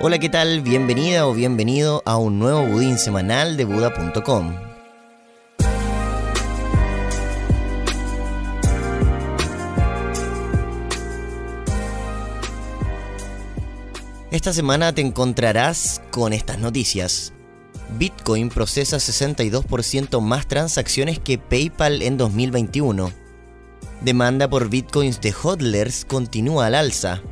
Hola, ¿qué tal? Bienvenida o bienvenido a un nuevo budín semanal de Buda.com. Esta semana te encontrarás con estas noticias. Bitcoin procesa 62% más transacciones que PayPal en 2021. Demanda por bitcoins de hodlers continúa al alza.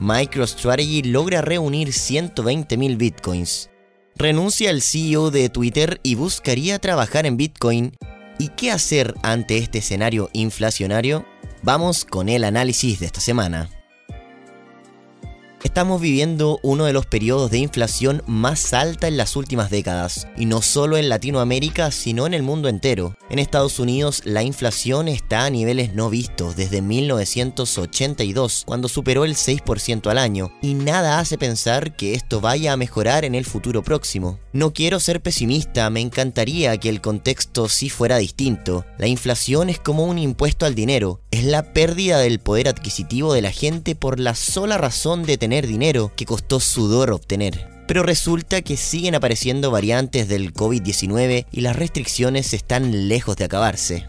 MicroStrategy logra reunir 120.000 bitcoins. Renuncia el CEO de Twitter y buscaría trabajar en Bitcoin. ¿Y qué hacer ante este escenario inflacionario? Vamos con el análisis de esta semana. Estamos viviendo uno de los periodos de inflación más alta en las últimas décadas, y no solo en Latinoamérica, sino en el mundo entero. En Estados Unidos la inflación está a niveles no vistos desde 1982, cuando superó el 6% al año, y nada hace pensar que esto vaya a mejorar en el futuro próximo. No quiero ser pesimista, me encantaría que el contexto sí fuera distinto. La inflación es como un impuesto al dinero, es la pérdida del poder adquisitivo de la gente por la sola razón de tener dinero que costó sudor obtener. Pero resulta que siguen apareciendo variantes del COVID-19 y las restricciones están lejos de acabarse.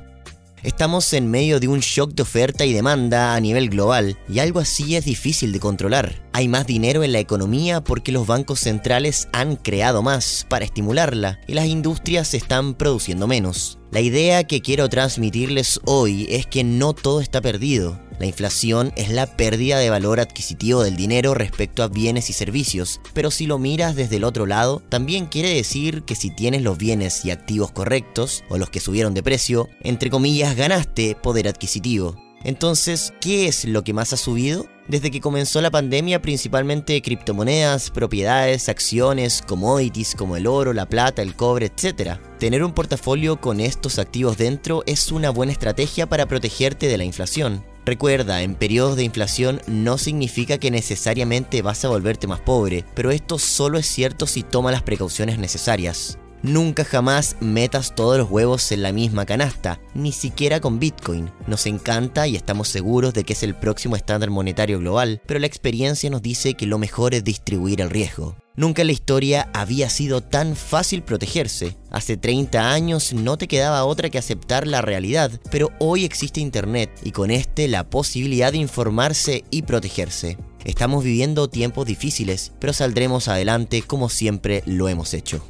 Estamos en medio de un shock de oferta y demanda a nivel global, y algo así es difícil de controlar. Hay más dinero en la economía porque los bancos centrales han creado más para estimularla y las industrias están produciendo menos. La idea que quiero transmitirles hoy es que no todo está perdido. La inflación es la pérdida de valor adquisitivo del dinero respecto a bienes y servicios, pero si lo miras desde el otro lado, también quiere decir que si tienes los bienes y activos correctos, o los que subieron de precio, entre comillas ganaste poder adquisitivo. Entonces, ¿qué es lo que más ha subido? Desde que comenzó la pandemia, principalmente criptomonedas, propiedades, acciones, commodities como el oro, la plata, el cobre, etc. Tener un portafolio con estos activos dentro es una buena estrategia para protegerte de la inflación. Recuerda, en periodos de inflación no significa que necesariamente vas a volverte más pobre, pero esto solo es cierto si tomas las precauciones necesarias. Nunca jamás metas todos los huevos en la misma canasta, ni siquiera con Bitcoin. Nos encanta y estamos seguros de que es el próximo estándar monetario global, pero la experiencia nos dice que lo mejor es distribuir el riesgo. Nunca en la historia había sido tan fácil protegerse. Hace 30 años no te quedaba otra que aceptar la realidad, pero hoy existe Internet y con este la posibilidad de informarse y protegerse. Estamos viviendo tiempos difíciles, pero saldremos adelante como siempre lo hemos hecho.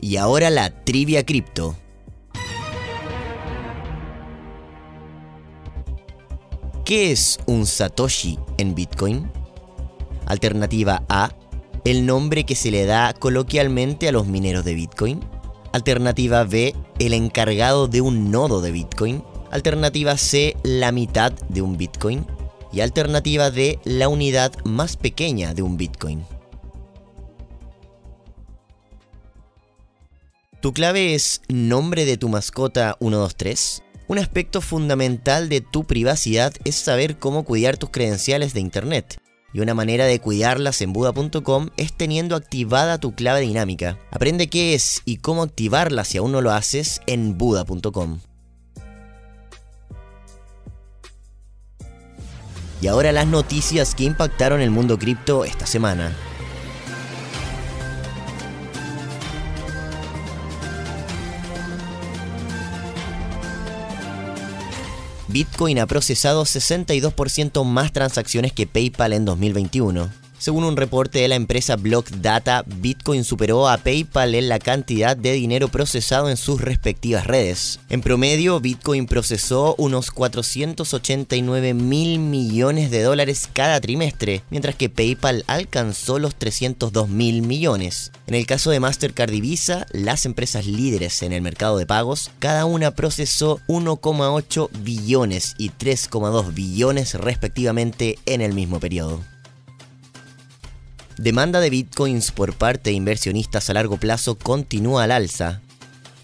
Y ahora la trivia cripto. ¿Qué es un Satoshi en Bitcoin? Alternativa A, el nombre que se le da coloquialmente a los mineros de Bitcoin. Alternativa B, el encargado de un nodo de Bitcoin. Alternativa C, la mitad de un Bitcoin. Y alternativa D, la unidad más pequeña de un Bitcoin. ¿Tu clave es nombre de tu mascota 123? Un aspecto fundamental de tu privacidad es saber cómo cuidar tus credenciales de Internet. Y una manera de cuidarlas en Buda.com es teniendo activada tu clave dinámica. Aprende qué es y cómo activarla si aún no lo haces en Buda.com. Y ahora las noticias que impactaron el mundo cripto esta semana. Bitcoin ha procesado 62% más transacciones que PayPal en 2021. Según un reporte de la empresa Block Data, Bitcoin superó a PayPal en la cantidad de dinero procesado en sus respectivas redes. En promedio, Bitcoin procesó unos 489 mil millones de dólares cada trimestre, mientras que PayPal alcanzó los 302 mil millones. En el caso de Mastercard y Visa, las empresas líderes en el mercado de pagos, cada una procesó 1,8 billones y 3,2 billones respectivamente en el mismo periodo. Demanda de bitcoins por parte de inversionistas a largo plazo continúa al alza.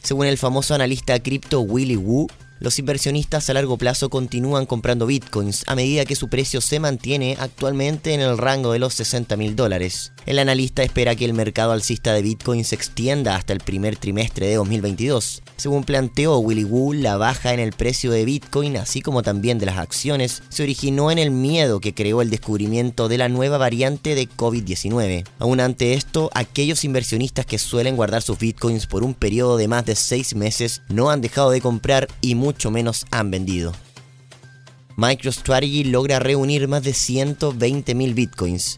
Según el famoso analista cripto Willy Wu, Los inversionistas a largo plazo continúan comprando bitcoins a medida que su precio se mantiene actualmente en el rango de los 60 mil dólares. El analista espera que el mercado alcista de bitcoins se extienda hasta el primer trimestre de 2022. Según planteó Willy Wu, la baja en el precio de bitcoin, así como también de las acciones, se originó en el miedo que creó el descubrimiento de la nueva variante de COVID-19. Aún ante esto, aquellos inversionistas que suelen guardar sus bitcoins por un periodo de más de 6 meses no han dejado de comprar y mucho menos han vendido. MicroStrategy logra reunir más de 120.000 bitcoins.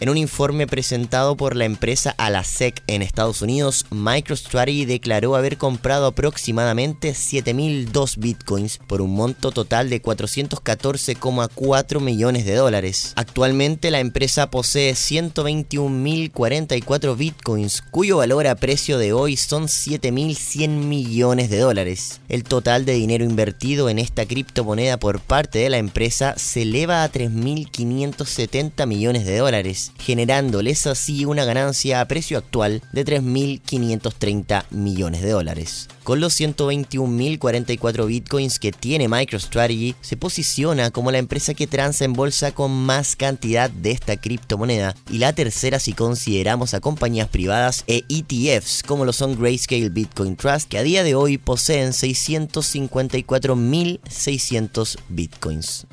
En un informe presentado por la empresa Alasec en Estados Unidos, MicroStrategy declaró haber comprado aproximadamente 7.002 bitcoins por un monto total de 414,4 millones de dólares. Actualmente la empresa posee 121.044 bitcoins, cuyo valor a precio de hoy son 7.100 millones de dólares. El total de dinero invertido en esta criptomoneda por parte de la empresa se eleva a 3.570 millones de dólares generándoles así una ganancia a precio actual de 3.530 millones de dólares. Con los 121.044 bitcoins que tiene MicroStrategy, se posiciona como la empresa que transa en bolsa con más cantidad de esta criptomoneda y la tercera si consideramos a compañías privadas e ETFs como lo son Grayscale Bitcoin Trust que a día de hoy poseen 654.600 bitcoins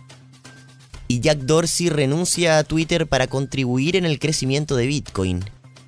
y Jack Dorsey renuncia a Twitter para contribuir en el crecimiento de Bitcoin.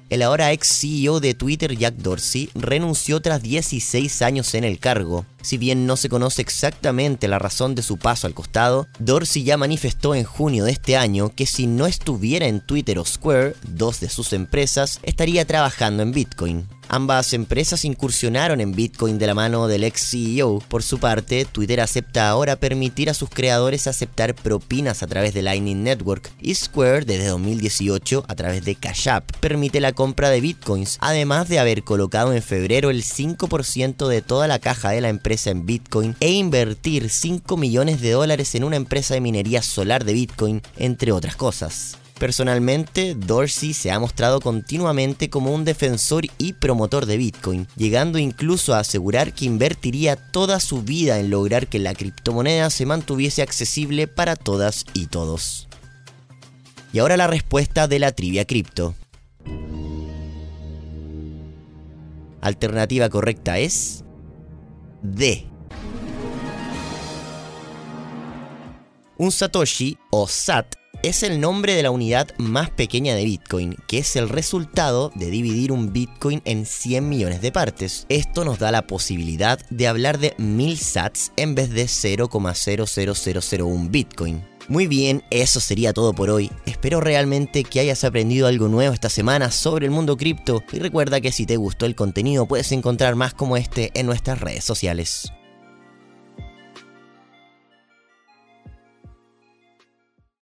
El ahora ex CEO de Twitter, Jack Dorsey, renunció tras 16 años en el cargo. Si bien no se conoce exactamente la razón de su paso al costado, Dorsey ya manifestó en junio de este año que si no estuviera en Twitter o Square, dos de sus empresas, estaría trabajando en Bitcoin. Ambas empresas incursionaron en Bitcoin de la mano del ex CEO. Por su parte, Twitter acepta ahora permitir a sus creadores aceptar propinas a través de Lightning Network y Square desde 2018 a través de Cash App permite la compra de Bitcoins, además de haber colocado en febrero el 5% de toda la caja de la empresa en Bitcoin e invertir 5 millones de dólares en una empresa de minería solar de Bitcoin, entre otras cosas. Personalmente, Dorsey se ha mostrado continuamente como un defensor y promotor de Bitcoin, llegando incluso a asegurar que invertiría toda su vida en lograr que la criptomoneda se mantuviese accesible para todas y todos. Y ahora la respuesta de la trivia cripto. Alternativa correcta es Un Satoshi o SAT es el nombre de la unidad más pequeña de Bitcoin, que es el resultado de dividir un Bitcoin en 100 millones de partes. Esto nos da la posibilidad de hablar de 1000 sats en vez de 0,00001 Bitcoin. Muy bien, eso sería todo por hoy. Espero realmente que hayas aprendido algo nuevo esta semana sobre el mundo cripto y recuerda que si te gustó el contenido puedes encontrar más como este en nuestras redes sociales.